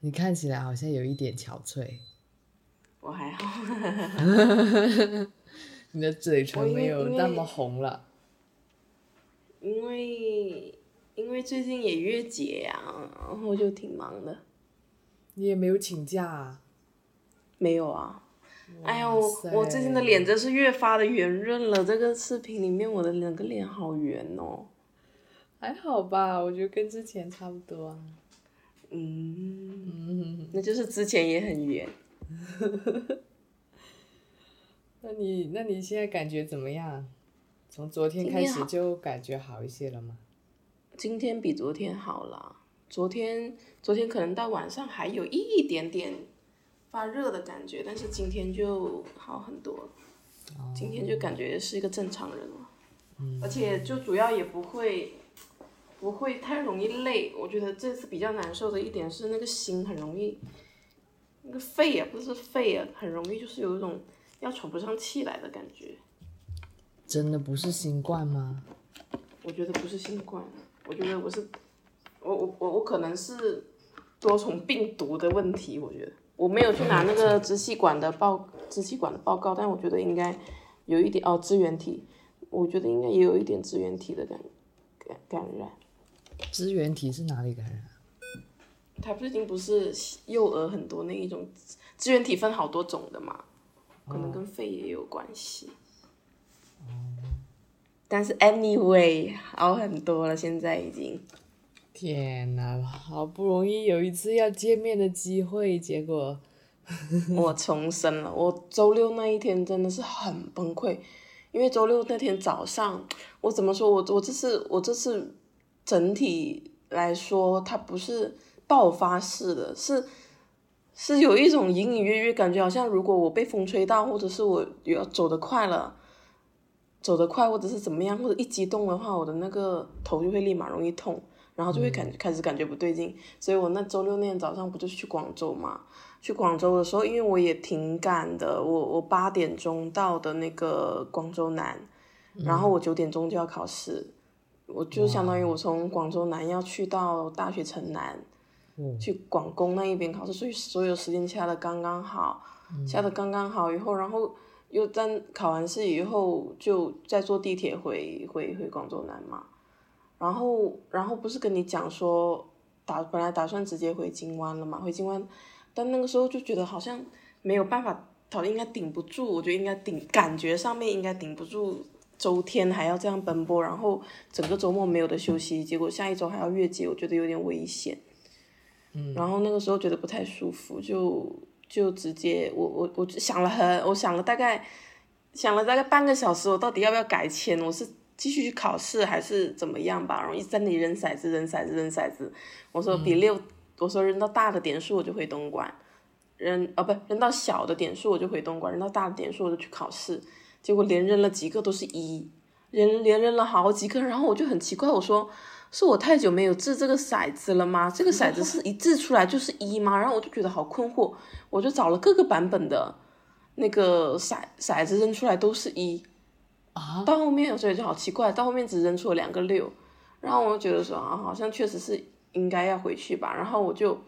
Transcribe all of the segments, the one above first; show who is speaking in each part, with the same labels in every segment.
Speaker 1: 你看起来好像有一点憔悴。
Speaker 2: 我还好，
Speaker 1: 你的嘴唇没有那么红了。
Speaker 2: 因为因为最近也月结呀、然后就挺忙的。
Speaker 1: 你也没有请假啊？
Speaker 2: 没有啊，哎呦，我最近的脸真是越发的圆润了。这个视频里面我的两个脸好圆哦。
Speaker 1: 还好吧，我觉得跟之前差不多啊。
Speaker 2: 嗯，那就是之前也很圆。
Speaker 1: 那你那你现在感觉怎么样？从昨天开始就感觉好一些了吗？
Speaker 2: 今天比昨天好了，昨天昨天可能到晚上还有一点点发热的感觉，但是今天就好很多了。今天就感觉是一个正常人了，而且就主要也不会不会太容易累。我觉得这次比较难受的一点是那个心很容易，那个肺啊不是肺啊，很容易就是有一种要喘不上气来的感觉。
Speaker 1: 真的不是新冠吗？
Speaker 2: 我觉得不是新冠，我觉得我是，我我我我可能是多重病毒的问题。我觉得我没有去拿那个 支气管的报支气管的报告，但我觉得应该有一点哦支原体，我觉得应该也有一点支原体的感感感染。
Speaker 1: 支原体是哪里感染？
Speaker 2: 它最近不是幼儿很多那一种支原体分好多种的嘛，可能跟肺也有关系。但是 anyway 好很多了，现在已经。
Speaker 1: 天呐，好不容易有一次要见面的机会，结果
Speaker 2: 我重生了。我周六那一天真的是很崩溃，因为周六那天早上，我怎么说我我这次我这次整体来说，它不是爆发式的，是是有一种隐隐约约感觉，好像如果我被风吹到，或者是我要走得快了。走得快，或者是怎么样，或者一激动的话，我的那个头就会立马容易痛，然后就会感开始感觉不对劲。所以我那周六那天早上不就是去广州嘛？去广州的时候，因为我也挺赶的，我我八点钟到的那个广州南，然后我九点钟就要考试，我就相当于我从广州南要去到大学城南，去广工那一边考试，所以所有时间掐的刚刚好，掐的刚刚好以后，然后。又在考完试以后，就再坐地铁回回回广州南嘛，然后然后不是跟你讲说打本来打算直接回金湾了嘛，回金湾，但那个时候就觉得好像没有办法，好像应该顶不住，我觉得应该顶，感觉上面应该顶不住，周天还要这样奔波，然后整个周末没有的休息，结果下一周还要月结，我觉得有点危险，嗯，然后那个时候觉得不太舒服，就。就直接我我我想了很，我想了大概想了大概半个小时，我到底要不要改签？我是继续去考试还是怎么样吧？然后一直在那里扔骰子，扔骰子，扔骰子。我说比六，我说扔到大的点数我就回东莞，扔哦不扔到小的点数我就回东莞，扔到大的点数我就去考试。结果连扔了几个都是一，连连扔了好几个，然后我就很奇怪，我说。是我太久没有掷这个骰子了吗？这个骰子是一掷出来就是一吗？然后我就觉得好困惑，我就找了各个版本的，那个骰骰子扔出来都是一，
Speaker 1: 啊，
Speaker 2: 到后面所以就好奇怪，到后面只扔出了两个六，然后我就觉得说啊，好像确实是应该要回去吧，然后我就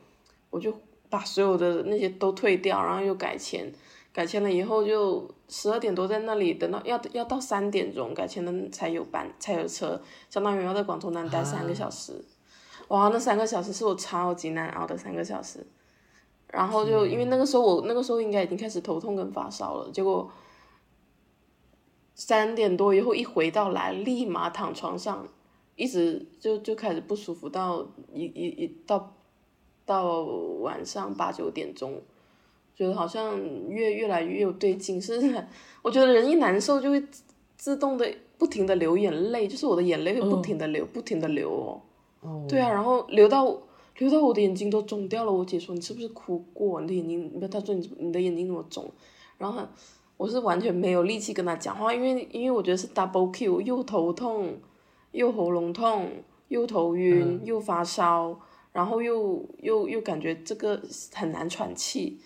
Speaker 2: 我就把所有的那些都退掉，然后又改签。改签了以后就十二点多在那里等到要要到三点钟改签的才有班才有车，相当于要在广州南待三个小时，哇，那三个小时是我超级难熬的三个小时，然后就因为那个时候我那个时候应该已经开始头痛跟发烧了，结果三点多以后一回到来立马躺床上，一直就就开始不舒服到一一一到到晚上八九点钟。觉得好像越越来越有对劲，是我觉得人一难受就会自动的不停的流眼泪，就是我的眼泪会不停的流，不停的流哦。
Speaker 1: 哦。
Speaker 2: 对啊，然后流到流到我的眼睛都肿掉了。我姐说你是不是哭过？你的眼睛，不，她说你你的眼睛怎么肿？然后我是完全没有力气跟她讲话，因为因为我觉得是 double Q，又头痛，又喉咙痛，又头晕，又发烧，然后又又又感觉这个很难喘气。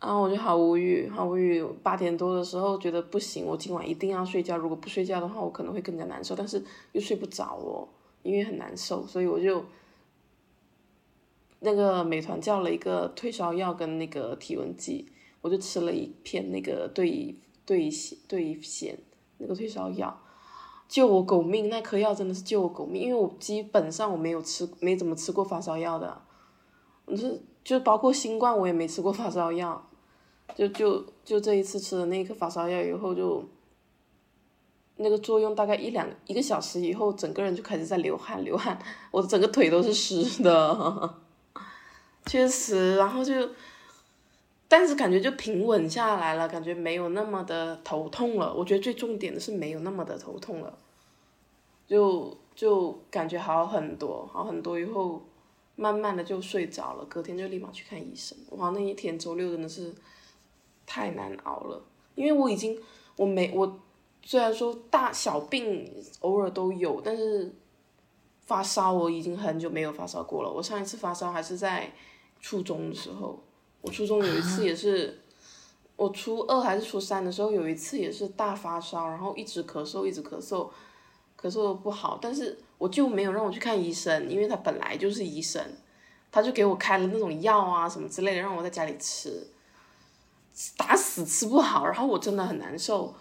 Speaker 2: 然后我就好无语，好无语。八点多的时候觉得不行，我今晚一定要睡觉。如果不睡觉的话，我可能会更加难受。但是又睡不着哦，因为很难受，所以我就那个美团叫了一个退烧药跟那个体温计，我就吃了一片那个对对痫对痫那个退烧药，救我狗命，那颗药真的是救我狗命，因为我基本上我没有吃没怎么吃过发烧药的，我是就包括新冠我也没吃过发烧药，就就就这一次吃了那颗发烧药以后就。那个作用大概一两一个小时以后，整个人就开始在流汗，流汗，我整个腿都是湿的，确实，然后就，但是感觉就平稳下来了，感觉没有那么的头痛了。我觉得最重点的是没有那么的头痛了，就就感觉好很多，好很多以后，慢慢的就睡着了，隔天就立马去看医生。哇，那一天周六真的是太难熬了，因为我已经我没我。虽然说大小病偶尔都有，但是发烧我已经很久没有发烧过了。我上一次发烧还是在初中的时候，我初中有一次也是，我初二还是初三的时候有一次也是大发烧，然后一直咳嗽，一直咳嗽，咳嗽的不好，但是我就没有让我去看医生，因为他本来就是医生，他就给我开了那种药啊什么之类的，让我在家里吃，打死吃不好，然后我真的很难受，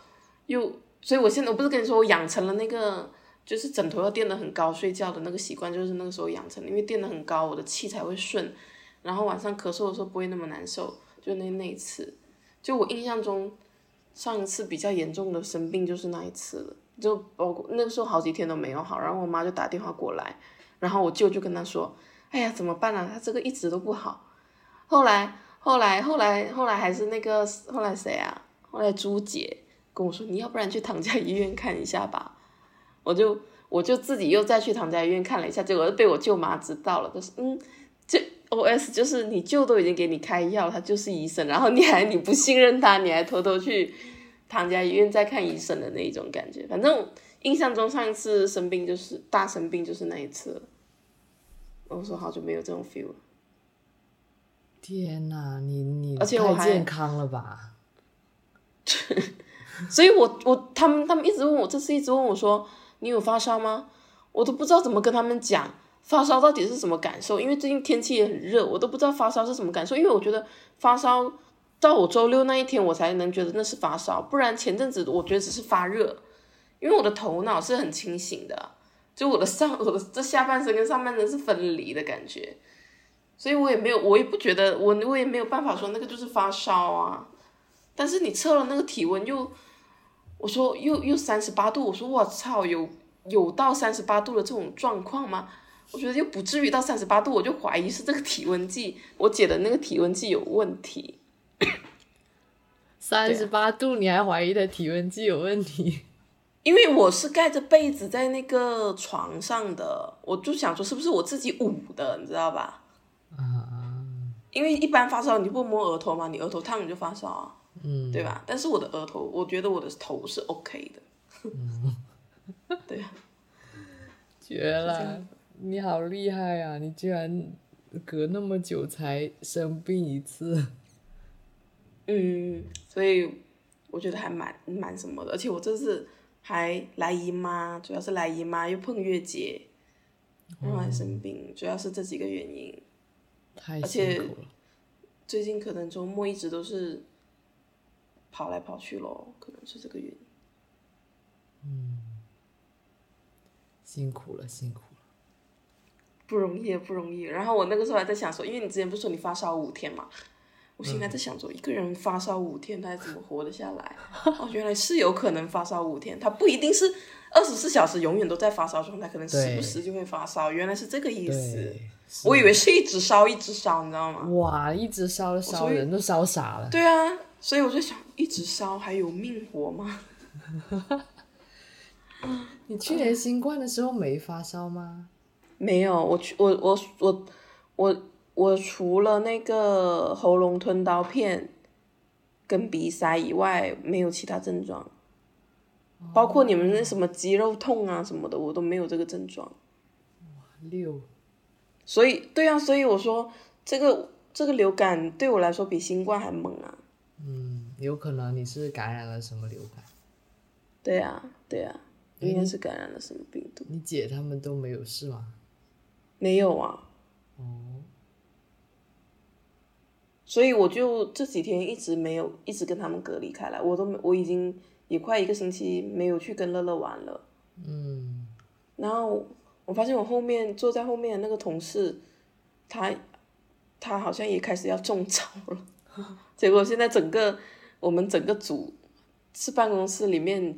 Speaker 2: 又。所以，我现在我不是跟你说，我养成了那个就是枕头要垫得很高睡觉的那个习惯，就是那个时候养成的，因为垫得很高，我的气才会顺，然后晚上咳嗽的时候不会那么难受。就那那一次，就我印象中上一次比较严重的生病就是那一次了，就包括那个时候好几天都没有好，然后我妈就打电话过来，然后我舅就跟他说：“哎呀，怎么办啊？他这个一直都不好。”后来，后来，后来，后来还是那个后来谁啊？后来朱姐。跟我说，你要不然去唐家医院看一下吧，我就我就自己又再去唐家医院看了一下，结果被我舅妈知道了，就是嗯，这 O S 就是你舅都已经给你开药，他就是医生，然后你还你不信任他，你还偷偷去唐家医院再看医生的那一种感觉，反正印象中上一次生病就是大生病就是那一次，我说好久没有这种 feel 了。
Speaker 1: 天哪，你你太健康了吧？
Speaker 2: 所以，我我他们他们一直问我，这次一直问我说，你有发烧吗？我都不知道怎么跟他们讲发烧到底是什么感受，因为最近天气也很热，我都不知道发烧是什么感受。因为我觉得发烧到我周六那一天，我才能觉得那是发烧，不然前阵子我觉得只是发热，因为我的头脑是很清醒的，就我的上我的这下半身跟上半身是分离的感觉，所以我也没有，我也不觉得我我也没有办法说那个就是发烧啊，但是你测了那个体温又。我说又又三十八度，我说我操，有有到三十八度的这种状况吗？我觉得又不至于到三十八度，我就怀疑是这个体温计，我姐的那个体温计有问题。
Speaker 1: 三十八度你还怀疑的体温计有问题？
Speaker 2: 因为我是盖着被子在那个床上的，我就想说是不是我自己捂的，你知道吧？啊。因为一般发烧你不摸额头嘛，你额头烫你就发烧啊。嗯，对吧？但是我的额头，我觉得我的头是 OK 的。嗯，对呀。
Speaker 1: 绝了！你好厉害啊！你居然隔那么久才生病一次。
Speaker 2: 嗯，所以我觉得还蛮蛮什么的，而且我这次还来姨妈，主要是来姨妈又碰月节，然后还生病，主要是这几个原因。
Speaker 1: 太辛苦了。
Speaker 2: 最近可能周末一直都是。跑来跑去咯，可能是这个原因。
Speaker 1: 嗯，辛苦了，辛苦了，
Speaker 2: 不容易，不容易。然后我那个时候还在想说，因为你之前不是说你发烧五天嘛，我现在在想说，一个人发烧五天，他怎么活得下来？哦，原来是有可能发烧五天，他不一定是二十四小时永远都在发烧状态，可能时不时就会发烧。原来是这个意思，我以为是一直烧，一直烧，你知道吗？
Speaker 1: 哇，一直烧烧人都烧傻了。
Speaker 2: 对啊。所以我就想，一直烧还有命活吗？
Speaker 1: 你去年新冠的时候没发烧吗？
Speaker 2: 没有，我去，我我我我我除了那个喉咙吞刀片跟鼻塞以外，没有其他症状。包括你们那什么肌肉痛啊什么的，我都没有这个症状。
Speaker 1: 哇，六。
Speaker 2: 所以，对啊，所以我说这个这个流感对我来说比新冠还猛啊。
Speaker 1: 嗯，有可能你是感染了什么流感？
Speaker 2: 对啊，对啊，应该是感染了什么病毒。
Speaker 1: 你姐他们都没有事吗？
Speaker 2: 没有啊。
Speaker 1: 哦，
Speaker 2: 所以我就这几天一直没有一直跟他们隔离开来，我都没我已经也快一个星期没有去跟乐乐玩了。
Speaker 1: 嗯，
Speaker 2: 然后我发现我后面坐在后面的那个同事，他他好像也开始要中招了，结果现在整个我们整个组是办公室里面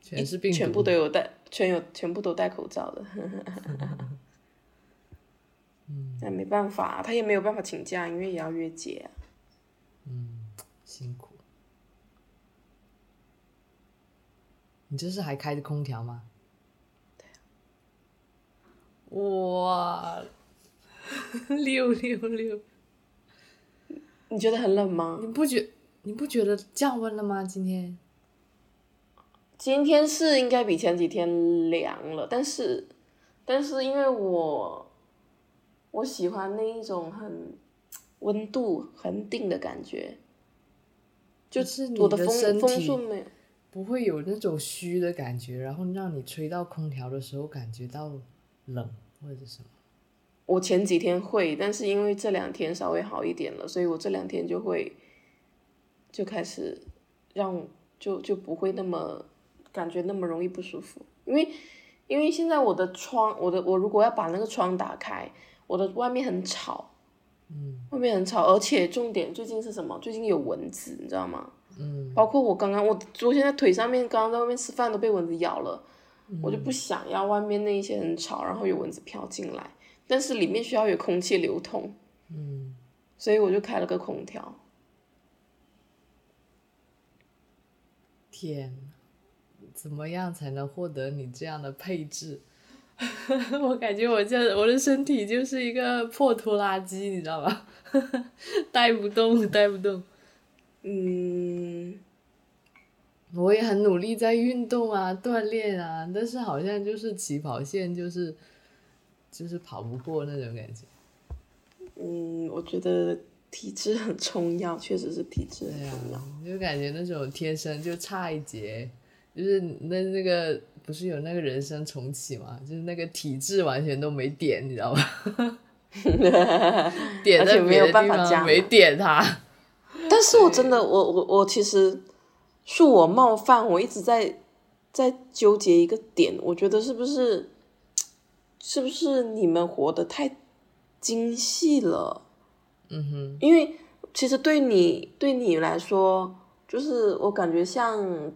Speaker 1: 全是病，
Speaker 2: 全部都有戴，全有全部都戴口罩的。
Speaker 1: 嗯，
Speaker 2: 那没办法，他也没有办法请假，因为也要约节、啊。
Speaker 1: 嗯，辛苦。你这是还开着空调吗？哇，六六六！
Speaker 2: 你觉得很冷吗？
Speaker 1: 你不觉你不觉得降温了吗？今天？
Speaker 2: 今天是应该比前几天凉了，但是，但是因为我我喜欢那一种很温度很定的感觉，
Speaker 1: 就是你
Speaker 2: 我的风风
Speaker 1: 体
Speaker 2: 速没有。
Speaker 1: 不会有那种虚的感觉，然后让你吹到空调的时候感觉到冷或者什么。
Speaker 2: 我前几天会，但是因为这两天稍微好一点了，所以我这两天就会就开始让就就不会那么感觉那么容易不舒服，因为因为现在我的窗，我的我如果要把那个窗打开，我的外面很吵，
Speaker 1: 嗯
Speaker 2: 外面很吵，而且重点最近是什么？最近有蚊子，你知道吗？
Speaker 1: 嗯
Speaker 2: 包括我刚刚，我我现在腿上面，刚刚在外面吃饭都被蚊子咬了，我就不想要外面那一些很吵，然后有蚊子飘进来，但是里面需要有空气流通，
Speaker 1: 嗯，
Speaker 2: 所以我就开了个空调。
Speaker 1: 天，怎么样才能获得你这样的配置？我感觉我这我的身体就是一个破拖拉机，你知道吧？带不动，带不动。
Speaker 2: 嗯，
Speaker 1: 我也很努力在运动啊，锻炼啊，但是好像就是起跑线就是就是跑不过那种感觉。
Speaker 2: 嗯，我觉得体质很重要，确实是体质很重要。
Speaker 1: 啊，就感觉那种天生就差一截，就是那那个不是有那个人生重启嘛，就是那个体质完全都没点，你知道吧？点在别的地
Speaker 2: 有办法
Speaker 1: 没点它。
Speaker 2: 但是我真的，我我我其实恕我冒犯，我一直在在纠结一个点，我觉得是不是是不是你们活得太精细了？
Speaker 1: 嗯哼，
Speaker 2: 因为其实对你对你来说，就是我感觉像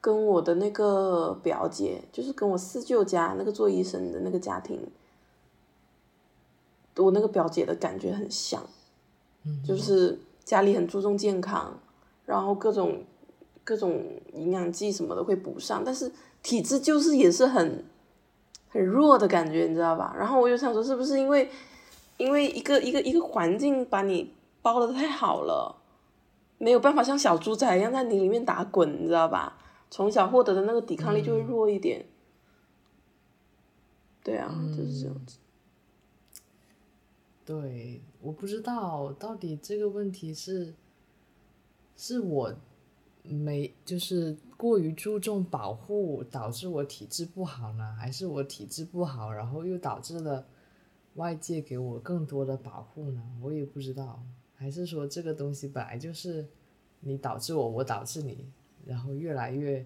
Speaker 2: 跟我的那个表姐，就是跟我四舅家那个做医生的那个家庭，我那个表姐的感觉很像，
Speaker 1: 嗯
Speaker 2: 就是家里很注重健康，然后各种各种营养剂什么的会补上，但是体质就是也是很很弱的感觉，你知道吧？然后我就想说，是不是因为因为一个一个一个环境把你包的太好了，没有办法像小猪仔一样在你里面打滚，你知道吧？从小获得的那个抵抗力就会弱一点。对啊，就是这样子。
Speaker 1: 对，我不知道到底这个问题是是我没就是过于注重保护导致我体质不好呢，还是我体质不好，然后又导致了外界给我更多的保护呢？我也不知道，还是说这个东西本来就是你导致我，我导致你，然后越来越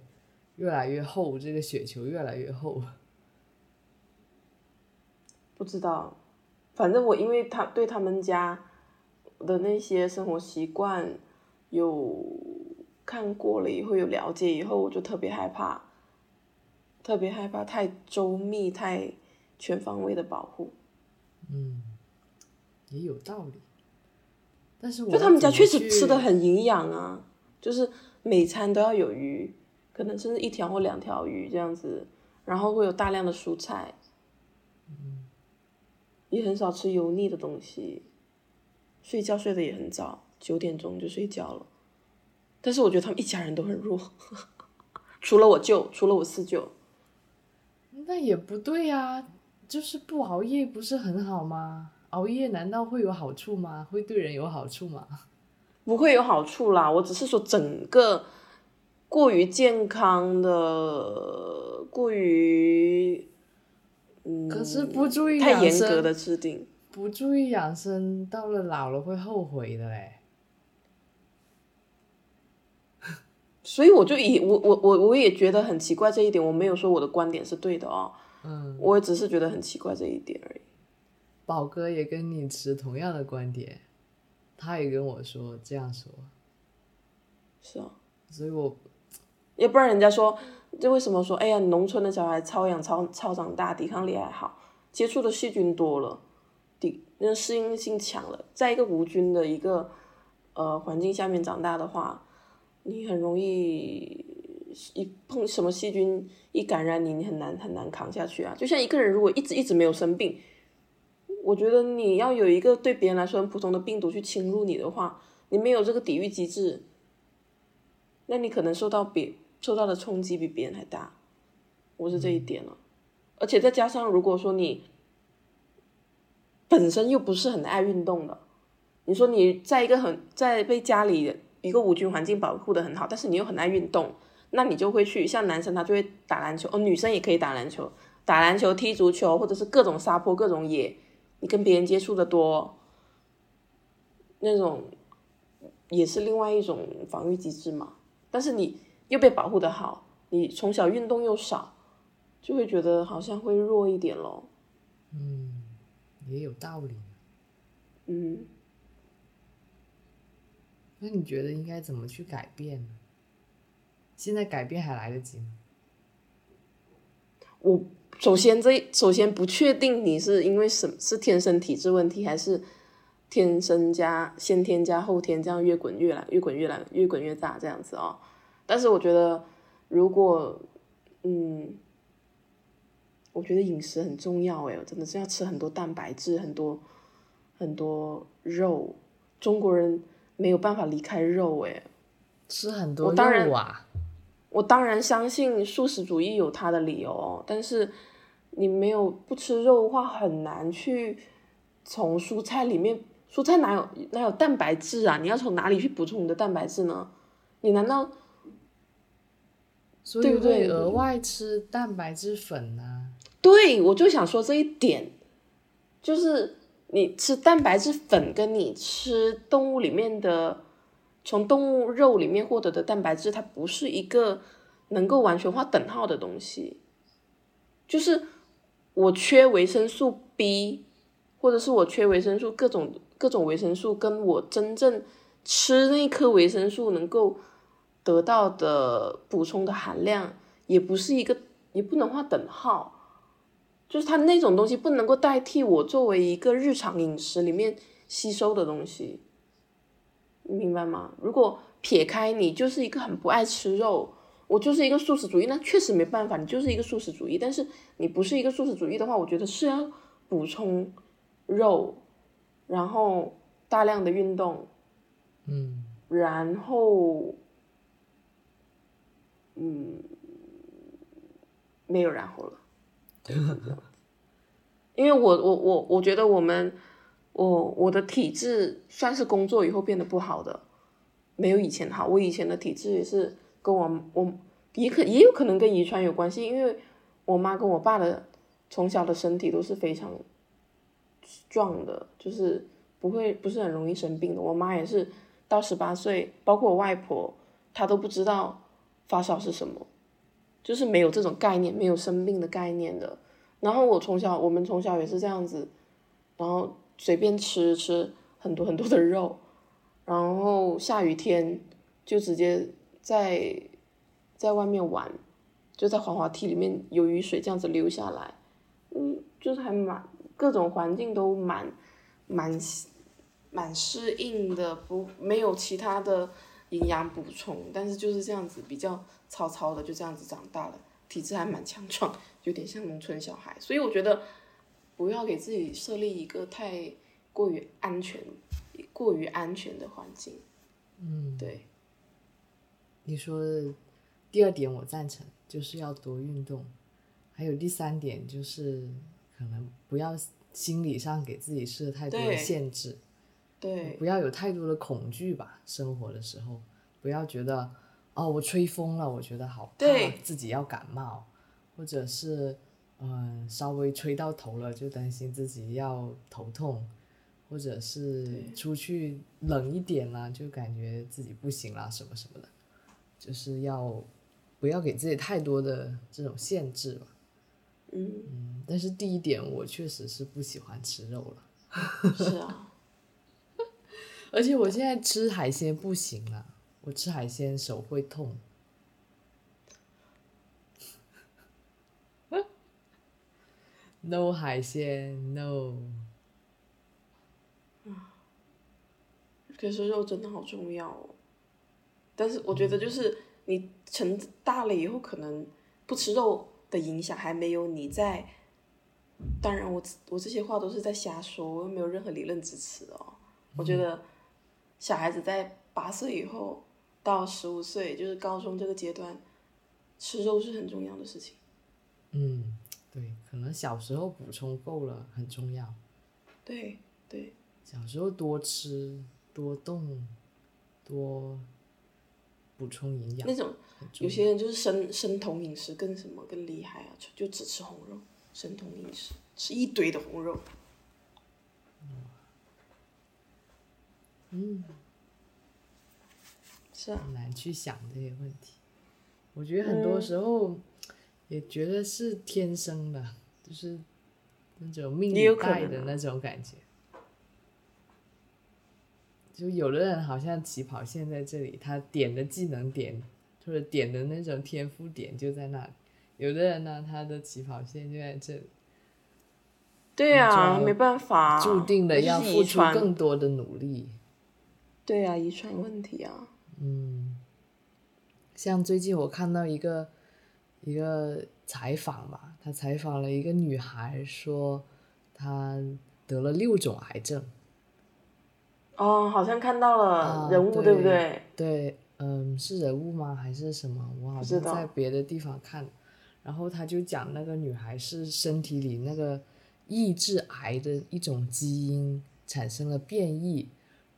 Speaker 1: 越来越厚，这个雪球越来越厚。
Speaker 2: 不知道，反正我因为他对他们家的那些生活习惯有看过了以后有了解以后，我就特别害怕，特别害怕太周密、太全方位的保护。
Speaker 1: 嗯，也有道理。但是我
Speaker 2: 就他们家确实吃的很营养啊，就是每餐都要有鱼，可能甚至一条或两条鱼这样子，然后会有大量的蔬菜，也很少吃油腻的东西，睡觉睡得也很早，九点钟就睡觉了。但是我觉得他们一家人都很弱，除了我舅，除了我四舅，
Speaker 1: 那也不对呀、就是不熬夜不是很好吗？熬夜难道会有好处吗？会对人有好处吗？
Speaker 2: 不会有好处啦。我只是说整个过于健康的，过于嗯，
Speaker 1: 可是不注意
Speaker 2: 太严格的制定，
Speaker 1: 不注意养生，到了老了会后悔的嘞。
Speaker 2: 所以我就以我我我我也觉得很奇怪这一点，我没有说我的观点是对的哦，
Speaker 1: 嗯，
Speaker 2: 我只是觉得很奇怪这一点而已。
Speaker 1: 宝哥也跟你持同样的观点，他也跟我说这样说，
Speaker 2: 是啊，
Speaker 1: 所以我
Speaker 2: 要不然人家说，就为什么说，哎呀，农村的小孩超养超超长大，抵抗力还好，接触的细菌多了，抵那适应性强了，在一个无菌的一个呃环境下面长大的话，你很容易一碰什么细菌一感染你，你很难很难扛下去啊。就像一个人如果一直一直没有生病，我觉得你要有一个对别人来说很普通的病毒去侵入你的话，你没有这个抵御机制，那你可能受到别受到的冲击比别人还大，我是这一点了。而且再加上如果说你本身又不是很爱运动的，你说你在一个很在被家里一个无菌环境保护的很好，但是你又很爱运动，那你就会去像男生他就会打篮球，哦，女生也可以打篮球，打篮球、踢足球，或者是各种撒泼、各种野，你跟别人接触的多，那种也是另外一种防御机制嘛。但是你又被保护的好，你从小运动又少，就会觉得好像会弱一点咯。
Speaker 1: 嗯也有道理。
Speaker 2: 嗯，
Speaker 1: 那你觉得应该怎么去改变呢？现在改变还来得及吗？
Speaker 2: 我首先这首先不确定你是因为什是天生体质问题，还是天生加先天加后天这样越滚越来越滚越来越滚越大这样子哦。但是我觉得如果嗯，我觉得饮食很重要诶，真的是要吃很多蛋白质，很多很多肉。中国人没有办法离开肉诶。
Speaker 1: 吃很多
Speaker 2: 我当然
Speaker 1: 肉啊，
Speaker 2: 我当然相信素食主义有它的理由哦，但是你没有不吃肉的话，很难去从蔬菜里面，蔬菜哪有哪有蛋白质啊？你要从哪里去补充你的蛋白质呢？你难道对不对
Speaker 1: 额外吃蛋白质粉啊。
Speaker 2: 对我就想说这一点，就是你吃蛋白质粉跟你吃动物里面的从动物肉里面获得的蛋白质，它不是一个能够完全画等号的东西。就是我缺维生素 B，或者是我缺维生素各种各种维生素，跟我真正吃那颗维生素能够得到的补充的含量，也不是一个，也不能画等号。就是它那种东西不能够代替我作为一个日常饮食里面吸收的东西，你明白吗？如果撇开你就是一个很不爱吃肉，我就是一个素食主义，那确实没办法，你就是一个素食主义。但是你不是一个素食主义的话，我觉得是要补充肉，然后大量的运动，
Speaker 1: 嗯，
Speaker 2: 然后，嗯，没有然后了。对 因为我我我我觉得我们我我的体质算是工作以后变得不好的，没有以前好。我以前的体质也是跟我我也可也有可能跟遗传有关系，因为我妈跟我爸的从小的身体都是非常壮的，就是不会不是很容易生病的。我妈也是到十八岁，包括我外婆，她都不知道发烧是什么。就是没有这种概念，没有生病的概念的。然后我从小，我们从小也是这样子，然后随便吃吃很多很多的肉，然后下雨天就直接在在外面玩，就在滑滑梯里面有雨水这样子流下来，嗯，就是还蛮各种环境都蛮蛮蛮适应的，不没有其他的营养补充，但是就是这样子比较糙糙的，就这样子长大了，体质还蛮强壮，有点像农村小孩，所以我觉得不要给自己设立一个太过于安全、过于安全的环境。
Speaker 1: 嗯，
Speaker 2: 对，
Speaker 1: 你说的第二点我赞成，就是要多运动。还有第三点就是可能不要心理上给自己设太多的限制，
Speaker 2: 对，
Speaker 1: 不要有太多的恐惧吧。生活的时候，不要觉得哦，我吹风了，我觉得好怕
Speaker 2: 对
Speaker 1: 自己要感冒，或者是嗯，稍微吹到头了，就担心自己要头痛，或者是出去冷一点啦，就感觉自己不行啦，什么什么的，就是要不要给自己太多的这种限制吧。
Speaker 2: 嗯，
Speaker 1: 嗯，但是第一点，我确实是不喜欢吃肉了，
Speaker 2: 是啊，
Speaker 1: 而且我现在吃海鲜不行了，我吃海鲜手会痛。no 海鲜，no。
Speaker 2: 可是肉真的好重要哦。但是我觉得就是你成大了以后，可能不吃肉的影响还没有你在。当然我，我这些话都是在瞎说，我又没有任何理论支持哦。我觉得小孩子在八岁以后到十五岁，就是高中这个阶段，吃肉是很重要的事情。
Speaker 1: 嗯，对，可能小时候补充够了很重要，
Speaker 2: 对对，
Speaker 1: 小时候多吃多动，多补充营养
Speaker 2: 那。种有些人就是生生酮饮食更什么更厉害啊，就就只吃红肉，生酮饮食吃一堆的红肉。
Speaker 1: 嗯，
Speaker 2: 是啊，
Speaker 1: 很难去想这些问题。我觉得很多时候也觉得是天生的，就是那种命带的那种感觉。就有的人好像起跑线在这里，他点的技能点或者点的那种天赋点就在那里；有的人呢，他的起跑线就在这里，
Speaker 2: 对啊，没办法，
Speaker 1: 注定的要付出更多的努力。
Speaker 2: 对啊，遗传问题啊。
Speaker 1: 嗯，像最近我看到一个一个采访吧，他采访了一个女孩，说她得了六种癌症。
Speaker 2: 哦，好像看到了
Speaker 1: 啊
Speaker 2: 人物，
Speaker 1: 对
Speaker 2: 对不对？
Speaker 1: 对，嗯，是人物吗？还是什么？我好像在别的地方看，然后他就讲那个女孩是身体里那个抑制癌的一种基因产生了变异，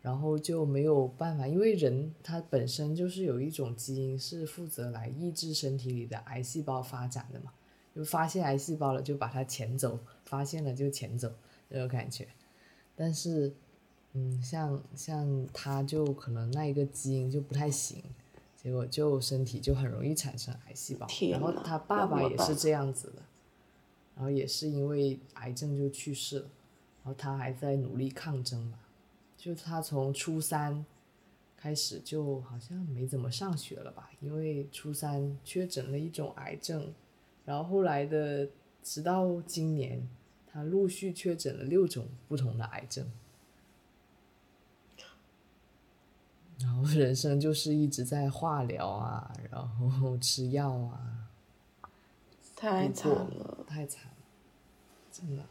Speaker 1: 然后就没有办法，因为人他本身就是有一种基因是负责来抑制身体里的癌细胞发展的嘛，就发现癌细胞了就把它遣走，发现了就遣走这种感觉，但是。嗯，像像他就可能那一个基因就不太行，结果就身体就很容易产生癌细胞。然后他爸爸也是这样子的，然后也是因为癌症就去世了，然后他还在努力抗争嘛。就他从初三开始就好像没怎么上学了吧，因为初三确诊了一种癌症，然后后来的直到今年，他陆续确诊了六种不同的癌症。然后人生就是一直在化疗啊，然后吃药啊，
Speaker 2: 太惨了。
Speaker 1: 太惨了，真的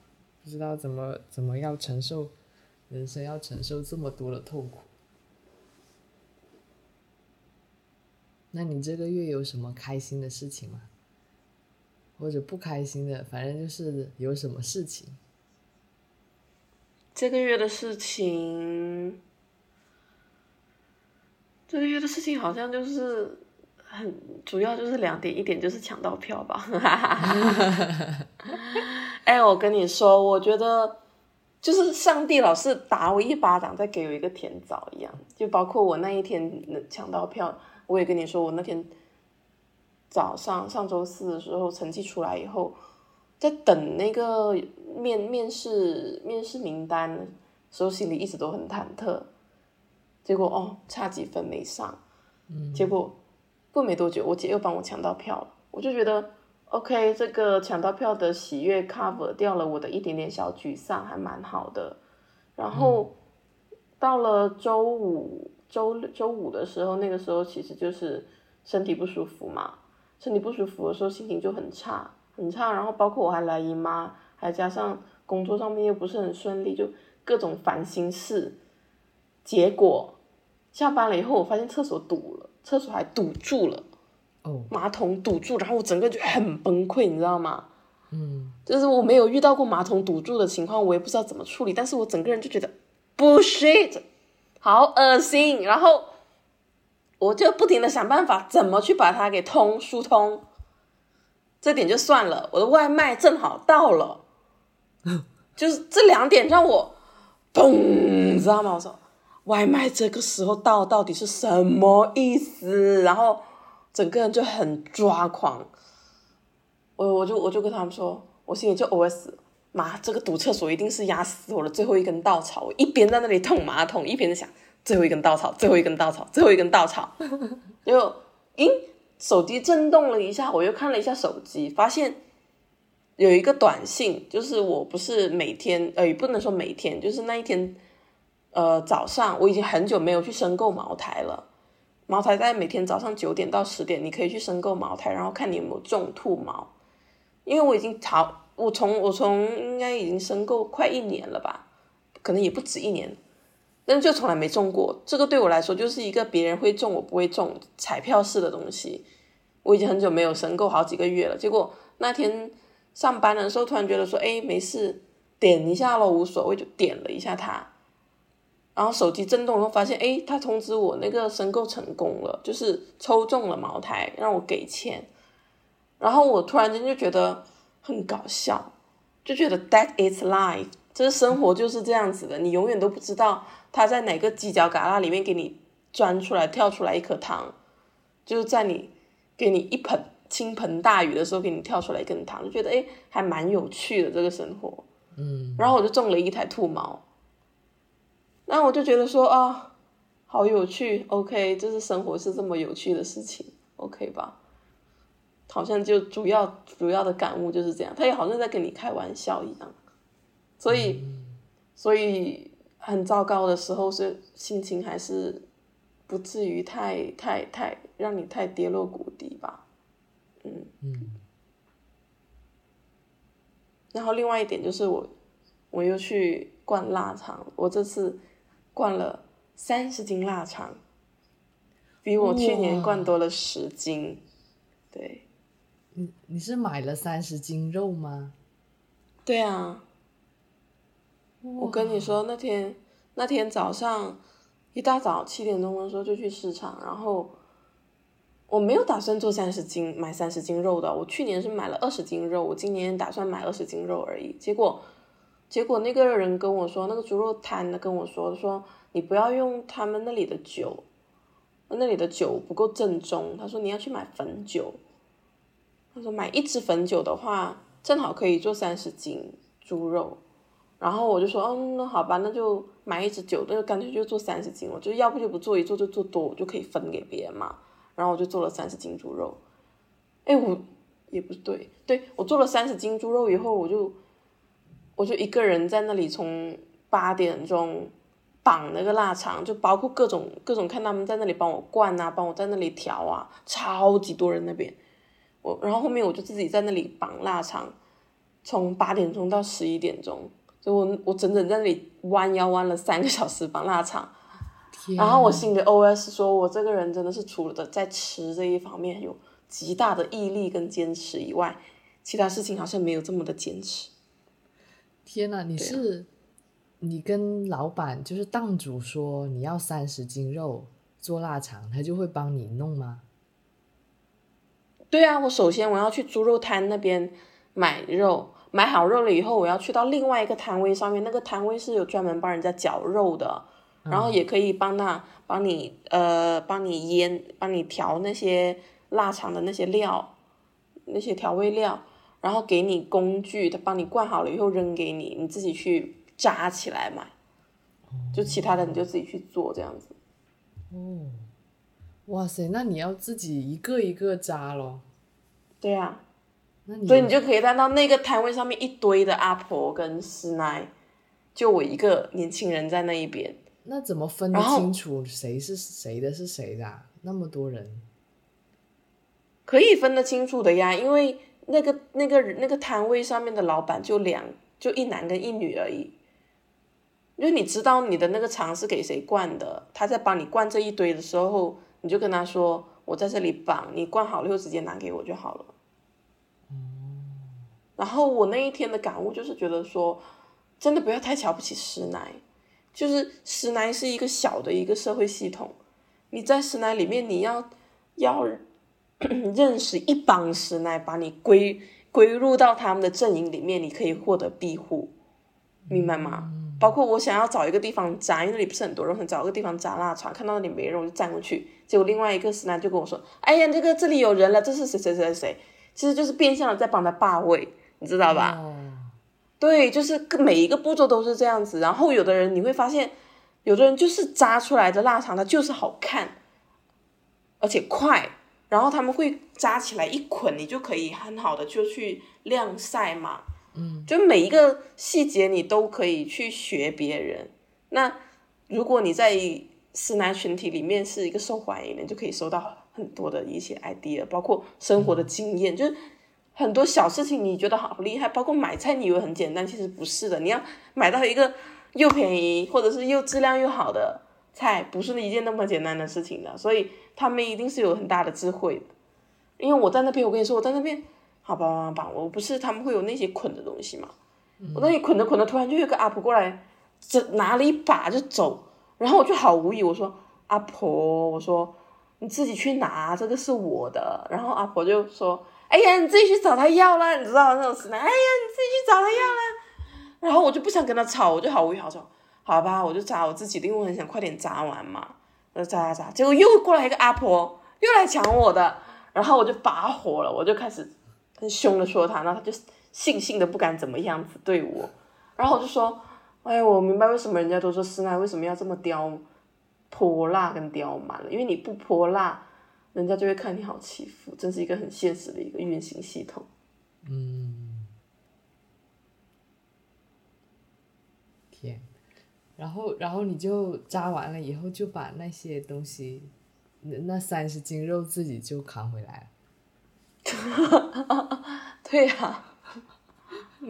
Speaker 1: 不知道怎么怎么要承受，人生要承受这么多的痛苦。那你这个月有什么开心的事情吗？或者不开心的，反正就是有什么事情。
Speaker 2: 这个月的事情，这个月的事情好像就是很主要就是两点，一点就是抢到票吧。哎，我跟你说，我觉得就是上帝老是打我一巴掌，再给我一个甜枣一样。就包括我那一天抢到票，我也跟你说，我那天早上上周四的时候成绩出来以后，在等那个面面试面试名单的时候，心里一直都很忐忑。结果哦，差几分没上，结果过没多久，我姐又帮我抢到票了，我就觉得 OK，这个抢到票的喜悦 cover 掉了我的一点点小沮丧，还蛮好的。然后到了周五、周六、周五的时候，那个时候其实就是身体不舒服嘛，身体不舒服的时候心情就很差，很差。然后包括我还来姨妈，还加上工作上面又不是很顺利，就各种烦心事。结果下班了以后，我发现厕所堵了，厕所还堵住了，
Speaker 1: 哦，
Speaker 2: 马桶堵住，然后我整个就很崩溃，你知道吗？
Speaker 1: 嗯，
Speaker 2: 就是我没有遇到过马桶堵住的情况，我也不知道怎么处理，但是我整个人就觉得 bullshit，好恶心，然后我就不停的想办法怎么去把它给通疏通，这点就算了，我的外卖正好到了，就是这两点让我，嘣，知道吗？我说外卖这个时候到到底是什么意思？然后整个人就很抓狂，我我就我就跟他们说，我心里就 OS。妈，这个堵厕所一定是压死我的最后一根稻草。我一边在那里捅马桶，一边在想最后一根稻草，最后一根稻草，最后一根稻草。就，咦，手机震动了一下，我又看了一下手机，发现有一个短信，就是我不是每天，呃，也不能说每天，就是那一天，呃，早上我已经很久没有去申购茅台了。茅台在每天早上九点到十点，你可以去申购茅台，然后看你有没有中兔毛，因为我已经逃。我从我从应该已经申购快一年了吧，可能也不止一年，但是就从来没中过。这个对我来说就是一个别人会中我不会中彩票式的东西。我已经很久没有申购好几个月了，结果那天上班的时候突然觉得说，哎，没事，点一下咯，无所谓，就点了一下它。然后手机震动后发现，哎，他通知我那个申购成功了，就是抽中了茅台，让我给钱。然后我突然间就觉得。很搞笑，就觉得 that is life，这生活就是这样子的，你永远都不知道他在哪个犄角旮旯里面给你钻出来、跳出来一颗糖，就是在你给你一盆倾盆大雨的时候给你跳出来一根糖，就觉得哎，还蛮有趣的这个生活。
Speaker 1: 嗯，
Speaker 2: 然后我就中了一台兔毛，那我就觉得说啊，好有趣，OK，就是生活是这么有趣的事情，OK 吧？好像就主要主要的感悟就是这样，他也好像在跟你开玩笑一样，所以所以很糟糕的时候是心情还是不至于太太太让你太跌落谷底吧，嗯
Speaker 1: 嗯。
Speaker 2: 然后另外一点就是我我又去灌腊肠，我这次灌了三十斤腊肠，比我去年灌多了十斤，对。
Speaker 1: 你你是买了三十斤肉吗？
Speaker 2: 对啊，我跟你说那天那天早上一大早七点钟的时候就去市场，然后我没有打算做三十斤买三十斤肉的，我去年是买了二十斤肉，我今年打算买二十斤肉而已。结果结果那个人跟我说，那个猪肉摊的跟我说说你不要用他们那里的酒，那里的酒不够正宗，他说你要去买汾酒。他说买一支汾酒的话，正好可以做三十斤猪肉，然后我就说，嗯，那好吧，那就买一支酒，那就干脆就做三十斤。我就要不就不做，一做就做多，我就可以分给别人嘛。然后我就做了三十斤猪肉。哎，我也不对，对我做了三十斤猪肉以后，我就我就一个人在那里从八点钟绑那个腊肠，就包括各种各种看他们在那里帮我灌啊，帮我在那里调啊，超级多人那边。我然后后面我就自己在那里绑腊肠，从八点钟到十一点钟，就我我整整在那里弯腰弯了三个小时绑腊肠，然后我心里 OS 说，我这个人真的是除了在吃这一方面有极大的毅力跟坚持以外，其他事情好像没有这么的坚持。
Speaker 1: 天呐，你是你跟老板就是档主说你要三十斤肉做腊肠，他就会帮你弄吗？
Speaker 2: 对啊，我首先我要去猪肉摊那边买肉，买好肉了以后，我要去到另外一个摊位上面，那个摊位是有专门帮人家绞肉的，然后也可以帮他帮你呃帮你腌，帮你调那些腊肠的那些料，那些调味料，然后给你工具，他帮你灌好了以后扔给你，你自己去扎起来买，就其他的你就自己去做这样子。
Speaker 1: 哦。哇塞，那你要自己一个一个扎咯。
Speaker 2: 对呀，所以你就可以看到那个摊位上面一堆的阿婆跟师奶，就我一个年轻人在那一边。
Speaker 1: 那怎么分得清楚谁是谁的是谁的？那么多人，
Speaker 2: 可以分得清楚的呀，因为那个那个那个摊位上面的老板就两就一男跟一女而已。因为你知道你的那个肠是给谁灌的，他在帮你灌这一堆的时候。你就跟他说，我在这里绑，你灌好了后直接拿给我就好了。然后我那一天的感悟就是觉得说，真的不要太瞧不起师奶，就是师奶是一个小的一个社会系统，你在师奶里面你要要 认识一帮师奶，把你归归入到他们的阵营里面，你可以获得庇护，明白吗？包括我想要找一个地方扎，因为那里不是很多人，想找一个地方扎腊肠，看到那里没人我就站过去，结果另外一个师奶就跟我说：“哎呀，这个这里有人了，这是谁谁谁谁？”其实就是变相的在帮他霸位，你知道吧？
Speaker 1: 哦，
Speaker 2: 对，就是每一个步骤都是这样子。然后有的人你会发现，有的人就是扎出来的腊肠，它就是好看，而且快。然后他们会扎起来一捆，你就可以很好的就去晾晒嘛。
Speaker 1: 嗯，
Speaker 2: 就每一个细节你都可以去学别人。那如果你在师男群体里面是一个受欢迎的，你就可以收到很多的一些 idea，包括生活的经验，就是很多小事情你觉得好厉害，包括买菜你以为很简单，其实不是的。你要买到一个又便宜或者是又质量又好的菜，不是一件那么简单的事情的。所以他们一定是有很大的智慧的。因为我在那边，我跟你说，我在那边，好吧，吧吧，我不是他们会有那些捆的东西嘛，我那里捆着捆着，突然就有个阿婆过来，这拿了一把就走，然后我就好无语，我说阿婆，我说你自己去拿，这个是我的，然后阿婆就说，哎呀，你自己去找他要啦，你知道那种事呢，哎呀，你自己去找他要啦，然后我就不想跟他吵，我就好无语，好说，好吧，我就扎我自己的，因为我很想快点扎完嘛，呃，咋咋咋，结果又过来一个阿婆，又来抢我的。然后我就拔火了，我就开始很凶的说他，然后他就悻悻的不敢怎么样子对我，然后我就说，哎，我明白为什么人家都说师奶为什么要这么刁泼辣跟刁蛮了，因为你不泼辣，人家就会看你好欺负，这是一个很现实的一个运行系统。
Speaker 1: 嗯，天，然后然后你就扎完了以后，就把那些东西，那那三十斤肉自己就扛回来了。
Speaker 2: 对呀、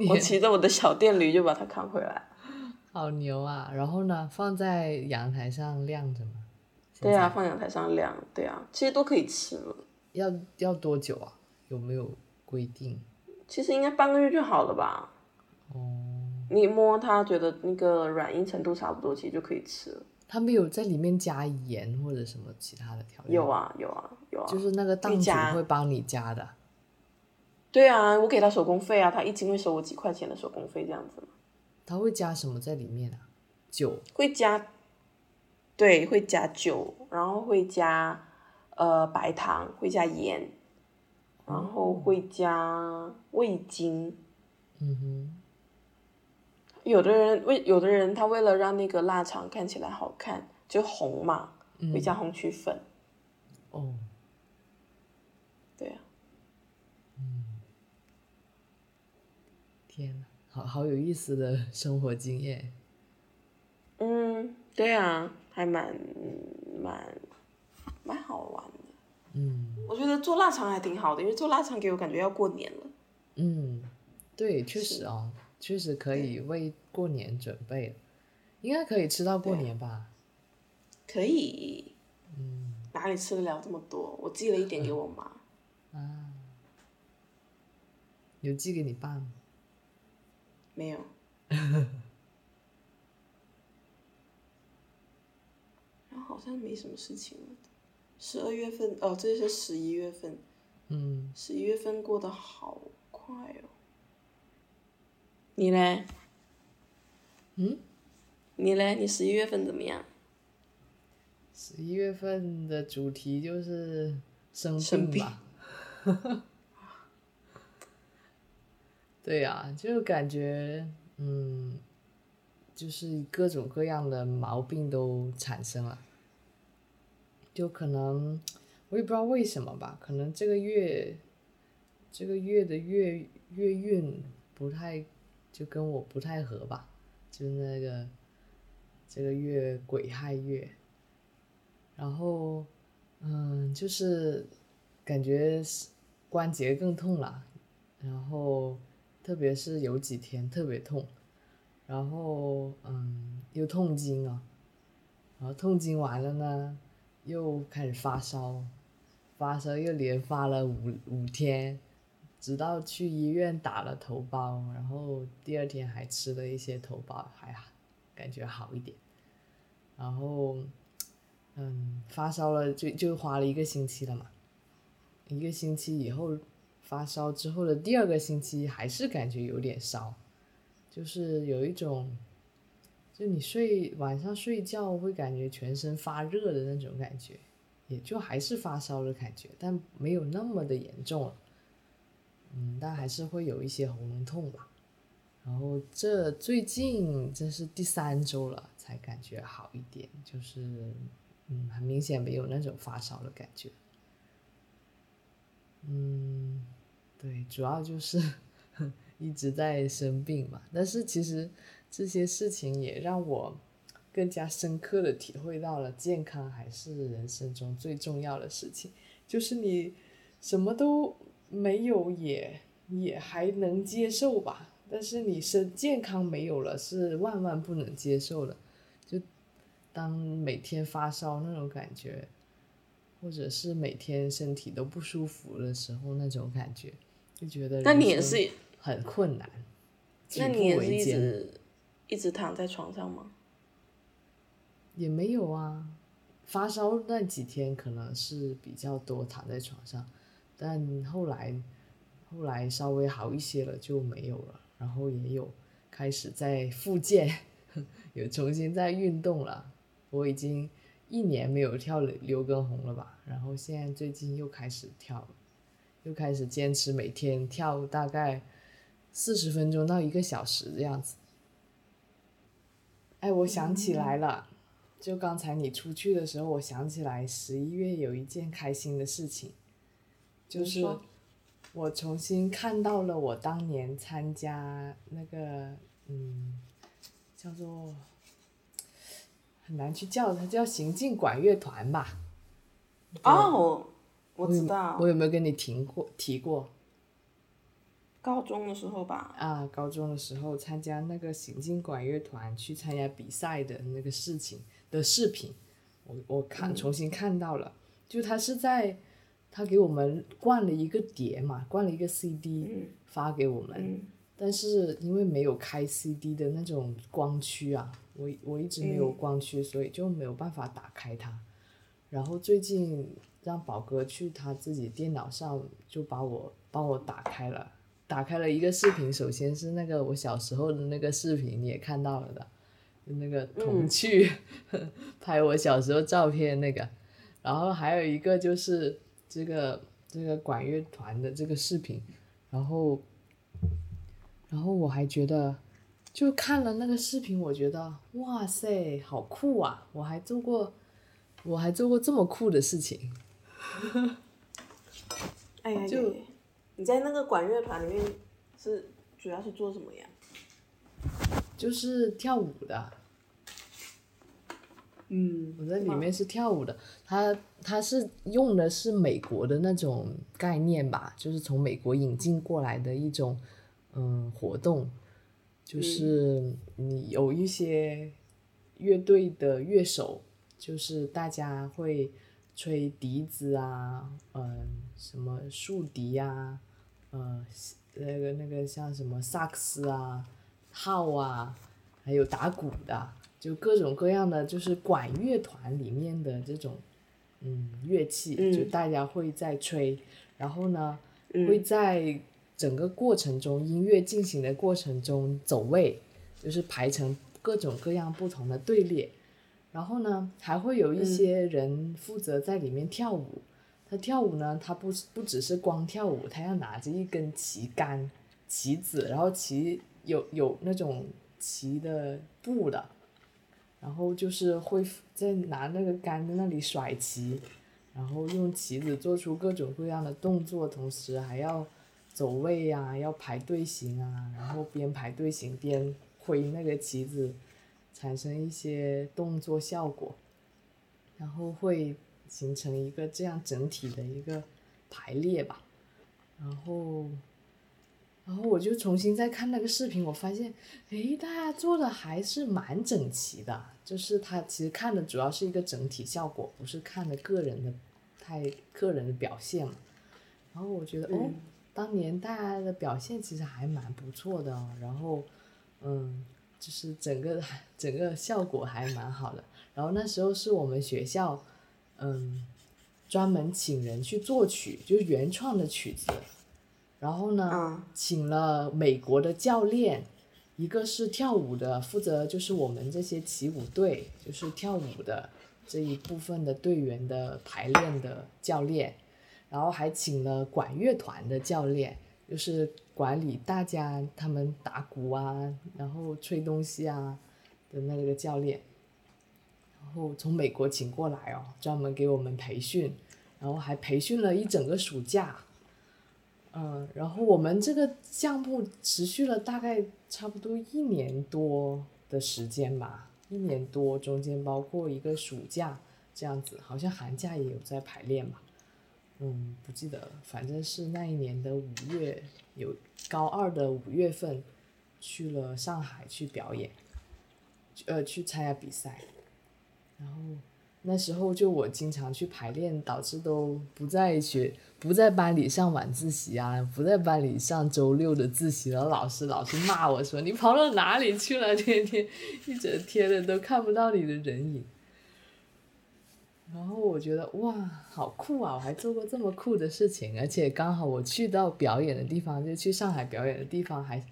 Speaker 2: 我骑着我的小电驴就把它扛回来。
Speaker 1: 好牛啊！然后呢，放在阳台上晾着
Speaker 2: 对啊，放阳台上晾。对啊，其实都可以吃了。
Speaker 1: 要要多久啊？有没有规定？
Speaker 2: 其实应该半个月就好了吧？
Speaker 1: 哦，
Speaker 2: 你摸它，觉得那个软硬程度差不多，其实就可以吃了。
Speaker 1: 它没有在里面加盐或者什么其他的调料？
Speaker 2: 有，啊，有啊，有啊。
Speaker 1: 就是那个档主会帮你加的。
Speaker 2: 对啊，我给他手工费啊，他一斤会收我几块钱的手工费这样子嘛。
Speaker 1: 他会加什么在里面啊？酒。
Speaker 2: 会加，对，会加酒，然后会加呃白糖，会加盐，然后会加味精。
Speaker 1: 嗯哼。
Speaker 2: 有的人为有的人他为了让那个腊肠看起来好看，就红嘛，会加红曲粉。
Speaker 1: 哦，
Speaker 2: 对呀啊，
Speaker 1: 天呐，好好有意思的生活经验。
Speaker 2: 嗯，对啊，还蛮蛮蛮好玩的。
Speaker 1: 嗯
Speaker 2: 我觉得做腊肠还挺好的，因为做腊肠给我感觉要过年了。
Speaker 1: 嗯，对，确实哦，确实可以为过年准备，应该可以吃到过年吧？
Speaker 2: 可以，嗯，哪里吃得了这么多？我寄了一点给我妈。
Speaker 1: 啊有寄给你爸吗？
Speaker 2: 没有。然后好像没什么事情了。十二月份哦，这是十一月份。
Speaker 1: 嗯，
Speaker 2: 十一月份过得好快哦。你嘞？
Speaker 1: 嗯？
Speaker 2: 你嘞？你十一月份怎么样？
Speaker 1: 十一月份的主题就是生
Speaker 2: 病
Speaker 1: 吧。对呀、就感觉嗯，就是各种各样的毛病都产生了，就可能我也不知道为什么吧，可能这个月这个月的月月运不太就跟我不太合吧，就那个这个月癸亥月，然后嗯，就是感觉关节更痛了，然后特别是有几天特别痛，然后嗯又痛经啊，然后痛经完了呢，又开始发烧，发烧又连发了五五天，直到去医院打了头孢，然后第二天还吃了一些头孢，还好感觉好一点，然后嗯发烧了就就花了一个星期了嘛，一个星期以后发烧之后的第二个星期还是感觉有点烧，就是有一种，就你睡晚上睡觉会感觉全身发热的那种感觉，也就还是发烧的感觉，但没有那么的严重了。嗯，但还是会有一些喉咙痛吧。然后这最近这是第三周了，才感觉好一点，就是嗯，很明显没有那种发烧的感觉。嗯，对，主要就是 一直在生病嘛。但是其实这些事情也让我更加深刻的体会到了，健康还是人生中最重要的事情。就是你什么都没有，也也还能接受吧。但是你身健康没有了，是万万不能接受的。就当每天发烧那种感觉，或者是每天身体都不舒服的时候那种感觉，就觉得
Speaker 2: 那你也是
Speaker 1: 很困难。
Speaker 2: 那你也是一直一直躺在床上吗？
Speaker 1: 也没有啊，发烧那几天可能是比较多躺在床上，但后来后来稍微好一些了就没有了。然后也有开始在复健，有重新在运动了。我已经一年没有跳刘畊宏了吧？然后现在最近又开始跳，又开始坚持每天跳大概四十分钟到一个小时的样子。哎，我想起来了，就刚才你出去的时候，我想起来十一月有一件开心的事情，就是。我重新看到了我当年参加那个，嗯，叫做很难去叫，它叫行进管乐团吧。
Speaker 2: 哦，我知道。
Speaker 1: 我有没有跟你提过？提过。
Speaker 2: 高中的时候吧。
Speaker 1: 啊，高中的时候参加那个行进管乐团去参加比赛的那个事情的视频，我我看重新看到了，就他是在。他给我们灌了一个碟嘛，灌了一个 CD 发给我们，但是因为没有开 CD 的那种光驱啊，我我一直没有光驱，所以就没有办法打开它。然后最近让宝哥去他自己电脑上就把我帮我打开了，打开了一个视频，首先是那个我小时候的那个视频，你也看到了的，那个童趣 拍我小时候照片那个，然后还有一个就是。这个这个管乐团的这个视频，然后，然后我还觉得，就看了那个视频，我觉得哇塞，好酷啊！我还做过，我还做过这么酷的事情。
Speaker 2: 哎呀，就你在那个管乐团里面是主要是做什么呀？
Speaker 1: 就是跳舞的。
Speaker 2: 嗯，
Speaker 1: 我在里面是跳舞的，他他是用的是美国的那种概念吧，就是从美国引进过来的一种嗯活动，就是你有一些乐队的乐手，就是大家会吹笛子啊，嗯，什么竖笛呀，呃，那个那个像什么萨克斯啊、号啊，还有打鼓的。就各种各样的，就是管乐团里面的这种，嗯，乐器，就大家会在吹，然后呢，会在整个过程中，音乐进行的过程中走位，就是排成各种各样不同的队列，然后呢，还会有一些人负责在里面跳舞。他跳舞呢，他不不只是光跳舞，他要拿着一根旗杆、旗子，然后旗有有那种旗的布的。然后就是会在拿那个杆在那里甩旗，然后用旗子做出各种各样的动作，同时还要走位呀，要排队形啊，然后边排队形边挥那个旗子，产生一些动作效果，然后会形成一个这样整体的一个排列吧，然后。然后我就重新再看那个视频，我发现，哎，大家做的还是蛮整齐的。就是他其实看的主要是一个整体效果，不是看的个人的，太个人的表现嘛。然后我觉得，哦，当年大家的表现其实还蛮不错的。然后，嗯，就是整个整个效果还蛮好的。然后那时候是我们学校，嗯，专门请人去作曲，就是原创的曲子。然后呢，
Speaker 2: 嗯
Speaker 1: 请了美国的教练，一个是跳舞的，负责就是我们这些起舞队，就是跳舞的这一部分的队员的排练的教练，然后还请了管乐团的教练，就是管理大家他们打鼓啊，然后吹东西啊的那个教练，然后从美国请过来哦，专门给我们培训，然后还培训了一整个暑假。嗯，然后我们这个项目持续了大概差不多一年多的时间吧，一年多中间包括一个暑假这样子，好像寒假也有在排练吧。嗯，不记得了，反正是那一年的五月，有高二的五月份去了上海去表演，呃，去参加比赛，然后那时候就我经常去排练，导致都不在学，不在班里上晚自习啊，不在班里上周六的自习了。老师老是骂我说：“你跑到哪里去了？天天一整天的都看不到你的人影。”然后我觉得哇，好酷啊！我还做过这么酷的事情，而且刚好我去到表演的地方，就去上海表演的地方，还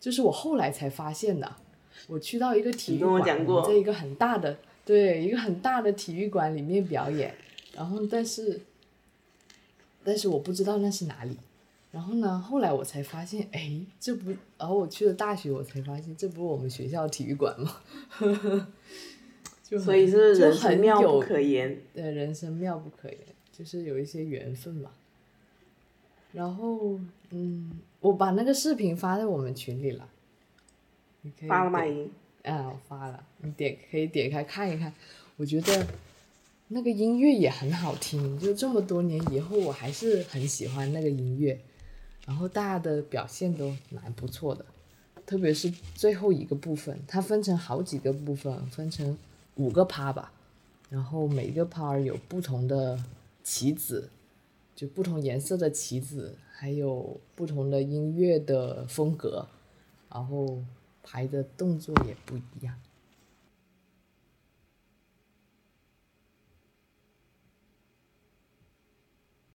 Speaker 1: 就是我后来才发现的。我去到一个体育
Speaker 2: 你跟我
Speaker 1: 馆，
Speaker 2: 讲过
Speaker 1: 在一个很大的对一个很大的体育馆里面表演，然后但是但是我不知道那是哪里。然后呢，后来我才发现，哎，这不，然后我去了大学，我才发现这不是我们学校体育馆吗？就
Speaker 2: 所以是人生妙不可言。
Speaker 1: 对，人生妙不可言，就是有一些缘分嘛。然后，嗯，我把那个视频发在我们群里了，你可以
Speaker 2: 发了吗？
Speaker 1: 点
Speaker 2: 已经。
Speaker 1: 啊，我发了，你点可以点开看一看。我觉得那个音乐也很好听，就这么多年以后，我还是很喜欢那个音乐。然后大家的表现都蛮不错的，特别是最后一个部分，它分成好几个部分，分成五个趴吧。然后每个趴儿有不同的棋子，就不同颜色的棋子，还有不同的音乐的风格，然后排的动作也不一样。